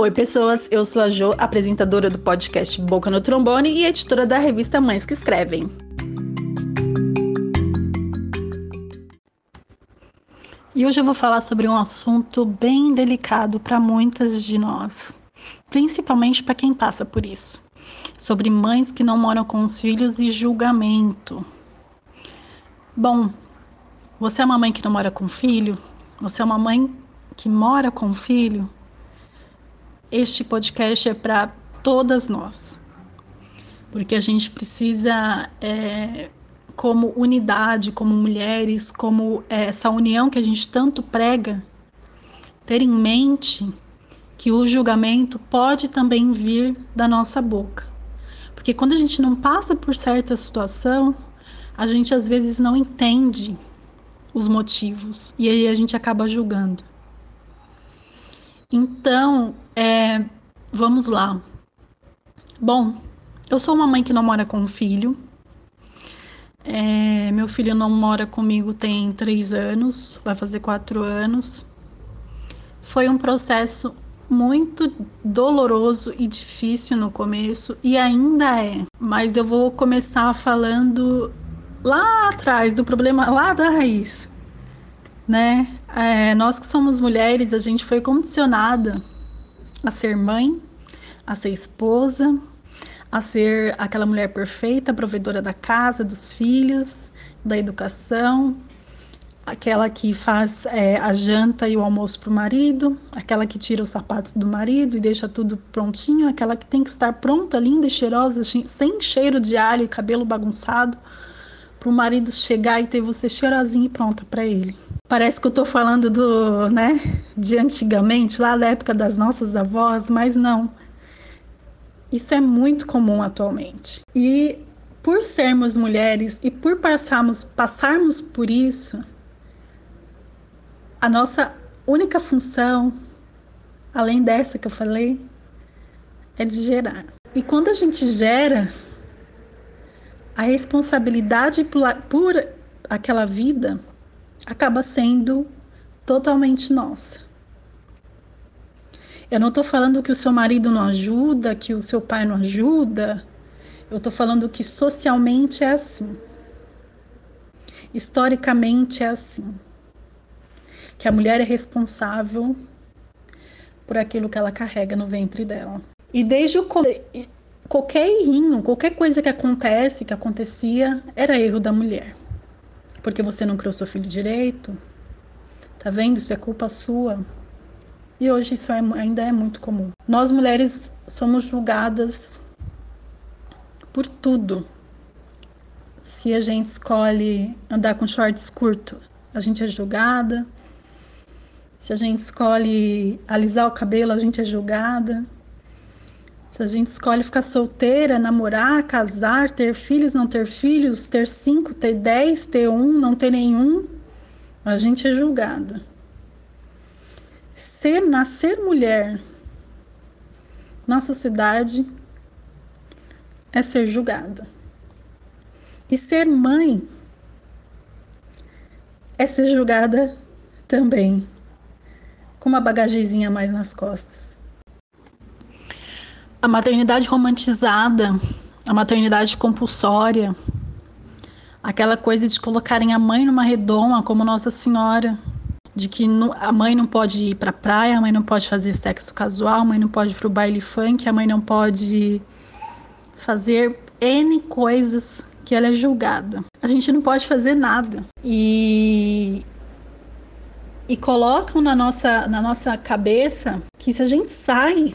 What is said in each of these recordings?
Oi, pessoas. Eu sou a Jo, apresentadora do podcast Boca no Trombone e editora da revista Mães que Escrevem. E hoje eu vou falar sobre um assunto bem delicado para muitas de nós, principalmente para quem passa por isso. Sobre mães que não moram com os filhos e julgamento. Bom, você é uma mãe que não mora com filho? Você é uma mãe que mora com filho? Este podcast é para todas nós, porque a gente precisa, é, como unidade, como mulheres, como é, essa união que a gente tanto prega, ter em mente que o julgamento pode também vir da nossa boca. Porque quando a gente não passa por certa situação, a gente às vezes não entende os motivos e aí a gente acaba julgando. Então, é, vamos lá. Bom, eu sou uma mãe que não mora com um filho. É, meu filho não mora comigo tem três anos, vai fazer quatro anos. Foi um processo muito doloroso e difícil no começo e ainda é. Mas eu vou começar falando lá atrás do problema, lá da raiz né? É, nós que somos mulheres, a gente foi condicionada a ser mãe, a ser esposa, a ser aquela mulher perfeita, provedora da casa, dos filhos, da educação, aquela que faz é, a janta e o almoço para o marido, aquela que tira os sapatos do marido e deixa tudo prontinho, aquela que tem que estar pronta, linda e cheirosa, sem cheiro de alho e cabelo bagunçado, para o marido chegar e ter você cheirosinha e pronta para ele. Parece que eu estou falando do, né, de antigamente, lá da época das nossas avós, mas não. Isso é muito comum atualmente. E por sermos mulheres e por passarmos, passarmos por isso, a nossa única função, além dessa que eu falei, é de gerar. E quando a gente gera, a responsabilidade por, por aquela vida acaba sendo totalmente nossa. Eu não estou falando que o seu marido não ajuda, que o seu pai não ajuda. Eu estou falando que socialmente é assim. Historicamente é assim. Que a mulher é responsável por aquilo que ela carrega no ventre dela. E desde o qualquer errinho, qualquer coisa que acontece, que acontecia, era erro da mulher porque você não criou seu filho direito. Tá vendo? Isso é culpa sua. E hoje isso é, ainda é muito comum. Nós mulheres somos julgadas por tudo. Se a gente escolhe andar com shorts curto, a gente é julgada. Se a gente escolhe alisar o cabelo, a gente é julgada. Se a gente escolhe ficar solteira, namorar, casar, ter filhos, não ter filhos, ter cinco, ter dez, ter um, não ter nenhum, a gente é julgada. Ser, nascer mulher na sociedade é ser julgada. E ser mãe é ser julgada também, com uma bagagezinha mais nas costas a maternidade romantizada, a maternidade compulsória, aquela coisa de colocarem a mãe numa redoma como Nossa Senhora, de que a mãe não pode ir para a praia, a mãe não pode fazer sexo casual, a mãe não pode ir para o baile funk, a mãe não pode fazer N coisas que ela é julgada. A gente não pode fazer nada. E e colocam na nossa, na nossa cabeça que se a gente sai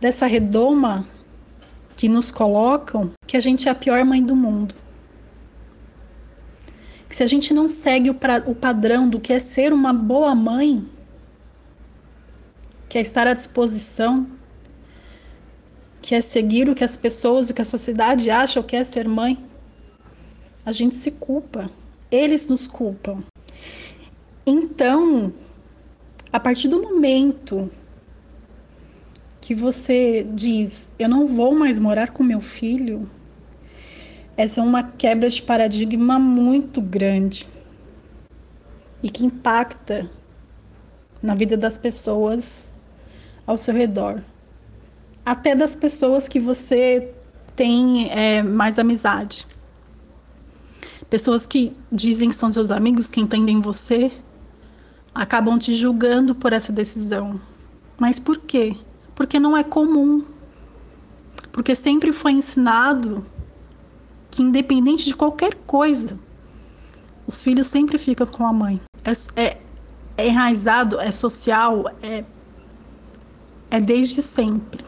dessa redoma que nos colocam que a gente é a pior mãe do mundo. Que se a gente não segue o, pra, o padrão do que é ser uma boa mãe, que é estar à disposição, que é seguir o que as pessoas, o que a sociedade acha o que é ser mãe, a gente se culpa. Eles nos culpam. Então, a partir do momento que você diz, eu não vou mais morar com meu filho, essa é uma quebra de paradigma muito grande e que impacta na vida das pessoas ao seu redor, até das pessoas que você tem é, mais amizade. Pessoas que dizem que são seus amigos, que entendem você, acabam te julgando por essa decisão. Mas por quê? Porque não é comum. Porque sempre foi ensinado que, independente de qualquer coisa, os filhos sempre ficam com a mãe. É, é, é enraizado, é social, é, é desde sempre.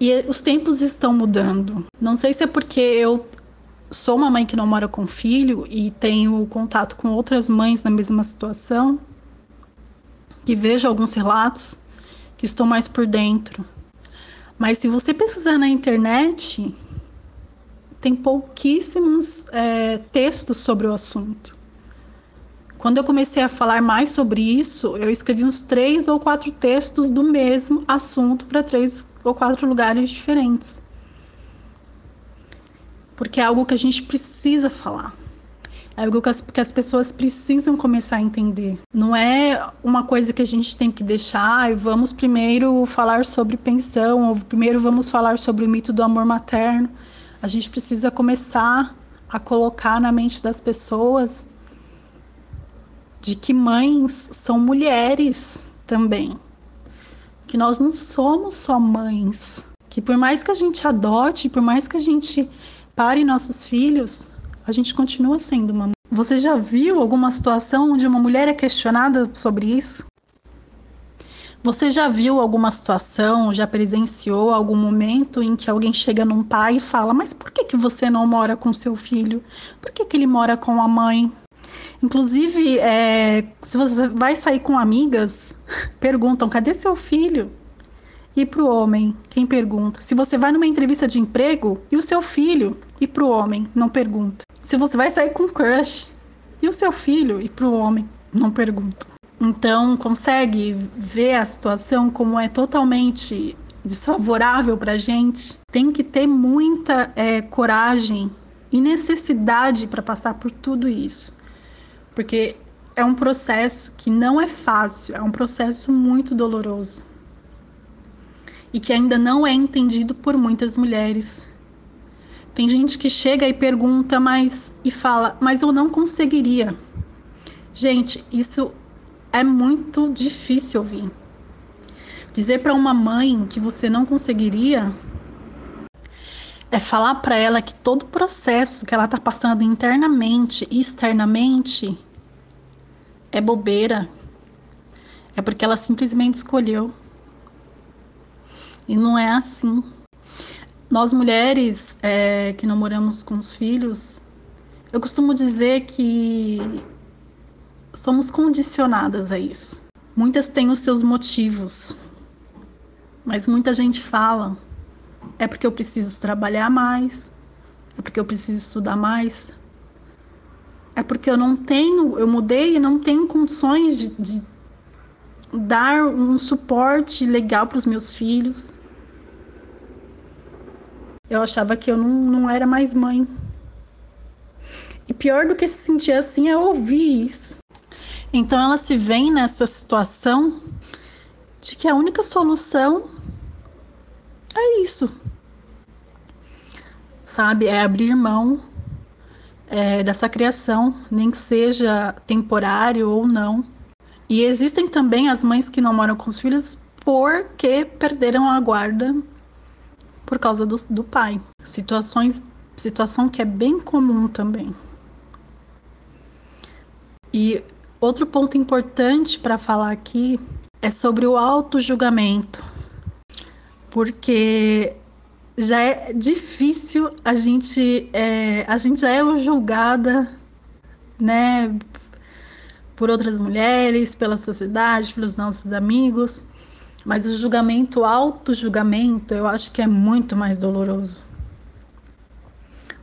E os tempos estão mudando. Não sei se é porque eu sou uma mãe que não mora com filho e tenho contato com outras mães na mesma situação, que vejo alguns relatos, estou mais por dentro. Mas se você pesquisar na internet, tem pouquíssimos é, textos sobre o assunto. Quando eu comecei a falar mais sobre isso, eu escrevi uns três ou quatro textos do mesmo assunto para três ou quatro lugares diferentes porque é algo que a gente precisa falar. É algo que as, que as pessoas precisam começar a entender. Não é uma coisa que a gente tem que deixar e vamos primeiro falar sobre pensão, ou primeiro vamos falar sobre o mito do amor materno. A gente precisa começar a colocar na mente das pessoas de que mães são mulheres também. Que nós não somos só mães. Que por mais que a gente adote, por mais que a gente pare nossos filhos, a gente continua sendo uma. Você já viu alguma situação onde uma mulher é questionada sobre isso? Você já viu alguma situação, já presenciou algum momento em que alguém chega num pai e fala: Mas por que, que você não mora com seu filho? Por que, que ele mora com a mãe? Inclusive, é, se você vai sair com amigas, perguntam: Cadê seu filho? E para o homem, quem pergunta? Se você vai numa entrevista de emprego, e o seu filho? E para o homem, não pergunta. Se você vai sair com crush, e o seu filho? E para o homem, não pergunta. Então, consegue ver a situação como é totalmente desfavorável para gente? Tem que ter muita é, coragem e necessidade para passar por tudo isso. Porque é um processo que não é fácil, é um processo muito doloroso e que ainda não é entendido por muitas mulheres. Tem gente que chega e pergunta, mas e fala, mas eu não conseguiria. Gente, isso é muito difícil ouvir. Dizer para uma mãe que você não conseguiria é falar para ela que todo o processo que ela está passando internamente e externamente é bobeira. É porque ela simplesmente escolheu. E não é assim. Nós mulheres é, que não moramos com os filhos, eu costumo dizer que somos condicionadas a isso. Muitas têm os seus motivos, mas muita gente fala: é porque eu preciso trabalhar mais, é porque eu preciso estudar mais, é porque eu não tenho, eu mudei e não tenho condições de, de dar um suporte legal para os meus filhos. Eu achava que eu não, não era mais mãe. E pior do que se sentir assim é ouvir isso. Então ela se vê nessa situação de que a única solução é isso. Sabe? É abrir mão é, dessa criação, nem que seja temporário ou não. E existem também as mães que não moram com os filhos porque perderam a guarda por causa do, do pai. Situações, situação que é bem comum também. E outro ponto importante para falar aqui é sobre o auto-julgamento. Porque já é difícil a gente é, a gente já é julgada né por outras mulheres, pela sociedade, pelos nossos amigos, mas o julgamento, auto-julgamento, eu acho que é muito mais doloroso.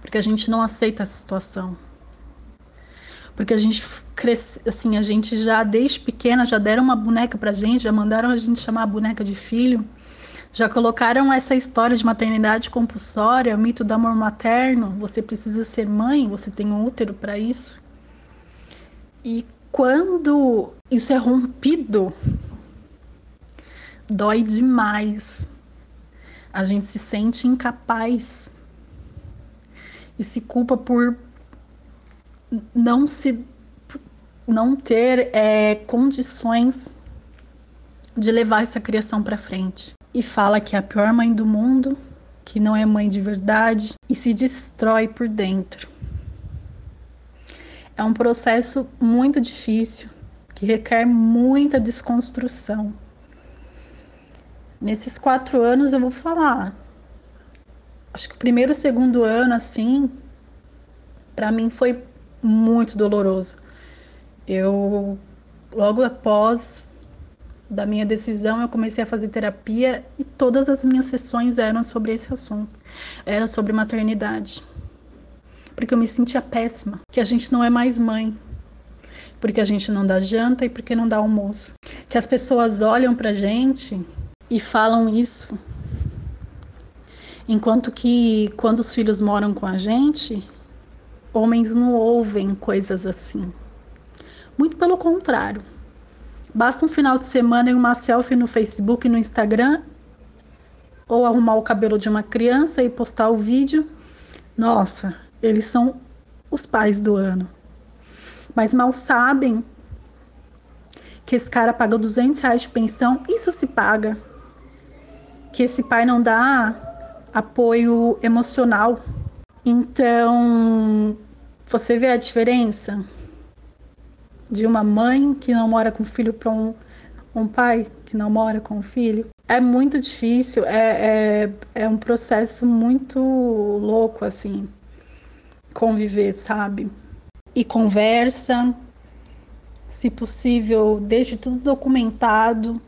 Porque a gente não aceita essa situação. Porque a gente cresce, assim, a gente já desde pequena já deram uma boneca pra gente, já mandaram a gente chamar a boneca de filho, já colocaram essa história de maternidade compulsória, mito do amor materno, você precisa ser mãe, você tem um útero para isso. E quando isso é rompido, dói demais. A gente se sente incapaz e se culpa por não se não ter é, condições de levar essa criação para frente. E fala que é a pior mãe do mundo, que não é mãe de verdade e se destrói por dentro. É um processo muito difícil que requer muita desconstrução. Nesses quatro anos eu vou falar. Acho que o primeiro segundo ano, assim, para mim foi muito doloroso. Eu, logo após da minha decisão, eu comecei a fazer terapia e todas as minhas sessões eram sobre esse assunto. Era sobre maternidade. Porque eu me sentia péssima, que a gente não é mais mãe. Porque a gente não dá janta e porque não dá almoço. Que as pessoas olham pra gente e falam isso. Enquanto que quando os filhos moram com a gente, homens não ouvem coisas assim. Muito pelo contrário. Basta um final de semana e uma selfie no Facebook e no Instagram, ou arrumar o cabelo de uma criança e postar o vídeo. Nossa, eles são os pais do ano. Mas mal sabem que esse cara paga 200 reais de pensão, isso se paga que esse pai não dá apoio emocional. Então, você vê a diferença de uma mãe que não mora com o filho para um, um pai que não mora com o filho? É muito difícil, é, é, é um processo muito louco, assim, conviver, sabe? E conversa, se possível, deixe tudo documentado,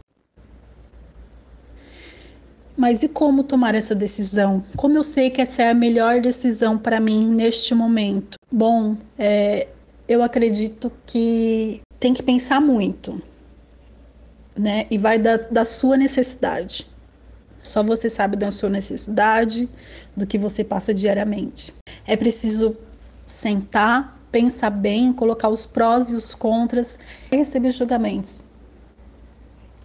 mas e como tomar essa decisão? Como eu sei que essa é a melhor decisão para mim neste momento? Bom, é, eu acredito que tem que pensar muito, né? E vai da, da sua necessidade. Só você sabe da sua necessidade, do que você passa diariamente. É preciso sentar, pensar bem, colocar os prós e os contras e receber julgamentos.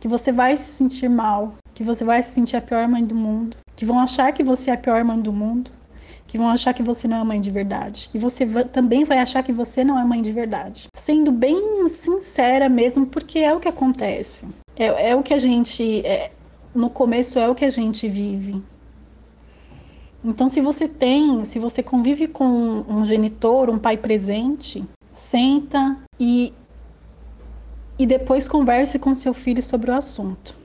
Que você vai se sentir mal, que você vai se sentir a pior mãe do mundo, que vão achar que você é a pior mãe do mundo, que vão achar que você não é mãe de verdade. E você também vai achar que você não é mãe de verdade. Sendo bem sincera mesmo, porque é o que acontece. É, é o que a gente. É, no começo é o que a gente vive. Então, se você tem, se você convive com um genitor, um pai presente, senta e, e depois converse com seu filho sobre o assunto.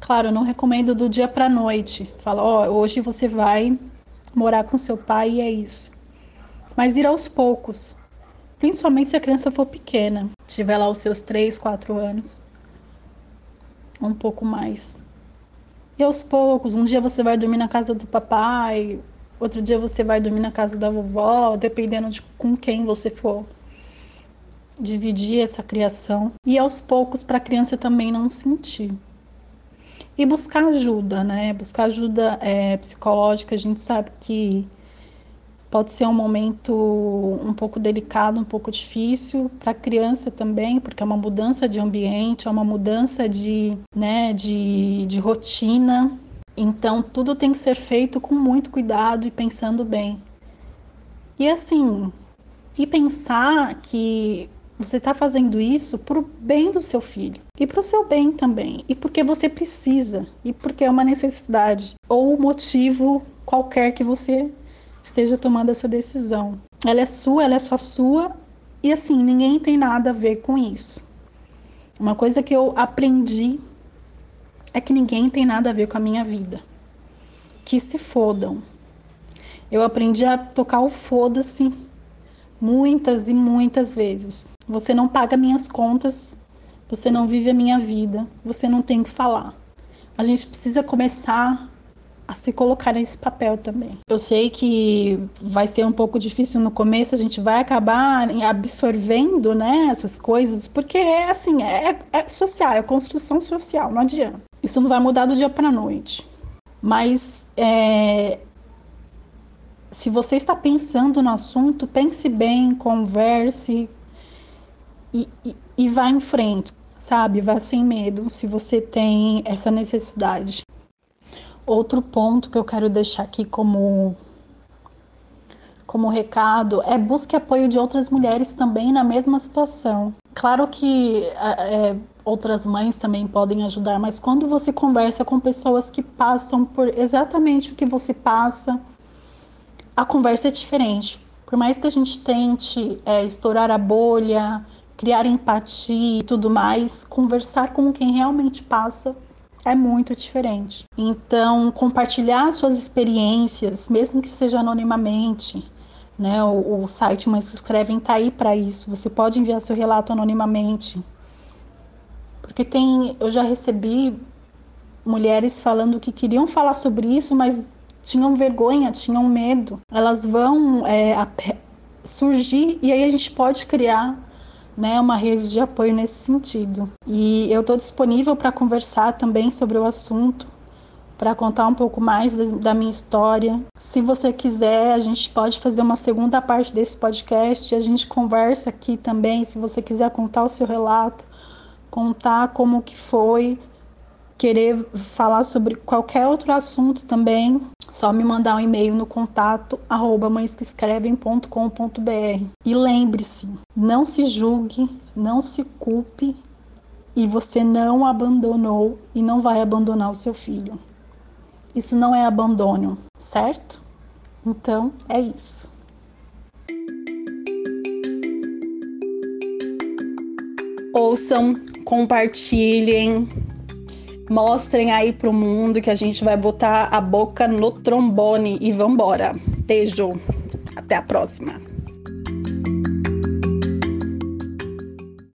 Claro, eu não recomendo do dia para noite. Fala, ó, oh, hoje você vai morar com seu pai e é isso. Mas ir aos poucos. Principalmente se a criança for pequena, tiver lá os seus 3, 4 anos. Um pouco mais. E aos poucos, um dia você vai dormir na casa do papai, outro dia você vai dormir na casa da vovó, dependendo de com quem você for dividir essa criação. E aos poucos, para a criança também não sentir e buscar ajuda, né? Buscar ajuda é, psicológica. A gente sabe que pode ser um momento um pouco delicado, um pouco difícil para a criança também, porque é uma mudança de ambiente, é uma mudança de, né, de, de rotina. Então, tudo tem que ser feito com muito cuidado e pensando bem. E assim, e pensar que você está fazendo isso para o bem do seu filho e para o seu bem também, e porque você precisa, e porque é uma necessidade, ou motivo qualquer que você esteja tomando essa decisão. Ela é sua, ela é só sua, e assim, ninguém tem nada a ver com isso. Uma coisa que eu aprendi é que ninguém tem nada a ver com a minha vida. Que se fodam. Eu aprendi a tocar o foda-se muitas e muitas vezes. Você não paga minhas contas, você não vive a minha vida, você não tem que falar. A gente precisa começar a se colocar nesse papel também. Eu sei que vai ser um pouco difícil no começo, a gente vai acabar absorvendo, né, essas coisas, porque é assim, é, é social, é construção social, não adianta. Isso não vai mudar do dia para noite. Mas é, se você está pensando no assunto, pense bem, converse e, e, e vá em frente. Sabe? Vá sem medo se você tem essa necessidade. Outro ponto que eu quero deixar aqui como como recado é busque apoio de outras mulheres também na mesma situação. Claro que é, outras mães também podem ajudar, mas quando você conversa com pessoas que passam por exatamente o que você passa, a conversa é diferente. Por mais que a gente tente é, estourar a bolha, criar empatia e tudo mais, conversar com quem realmente passa é muito diferente. Então, compartilhar suas experiências, mesmo que seja anonimamente, né? O, o site Mães que Escrevem está aí para isso. Você pode enviar seu relato anonimamente. Porque tem, eu já recebi mulheres falando que queriam falar sobre isso, mas tinham vergonha, tinham medo. Elas vão é, surgir e aí a gente pode criar né, uma rede de apoio nesse sentido. E eu estou disponível para conversar também sobre o assunto para contar um pouco mais da minha história. Se você quiser, a gente pode fazer uma segunda parte desse podcast. A gente conversa aqui também, se você quiser contar o seu relato, contar como que foi, querer falar sobre qualquer outro assunto também, só me mandar um e-mail no contato arroba mãesqueescrevem.com.br. E lembre-se, não se julgue, não se culpe e você não abandonou e não vai abandonar o seu filho. Isso não é abandono, certo? Então é isso. Ouçam, compartilhem, mostrem aí pro mundo que a gente vai botar a boca no trombone e vambora. Beijo, até a próxima.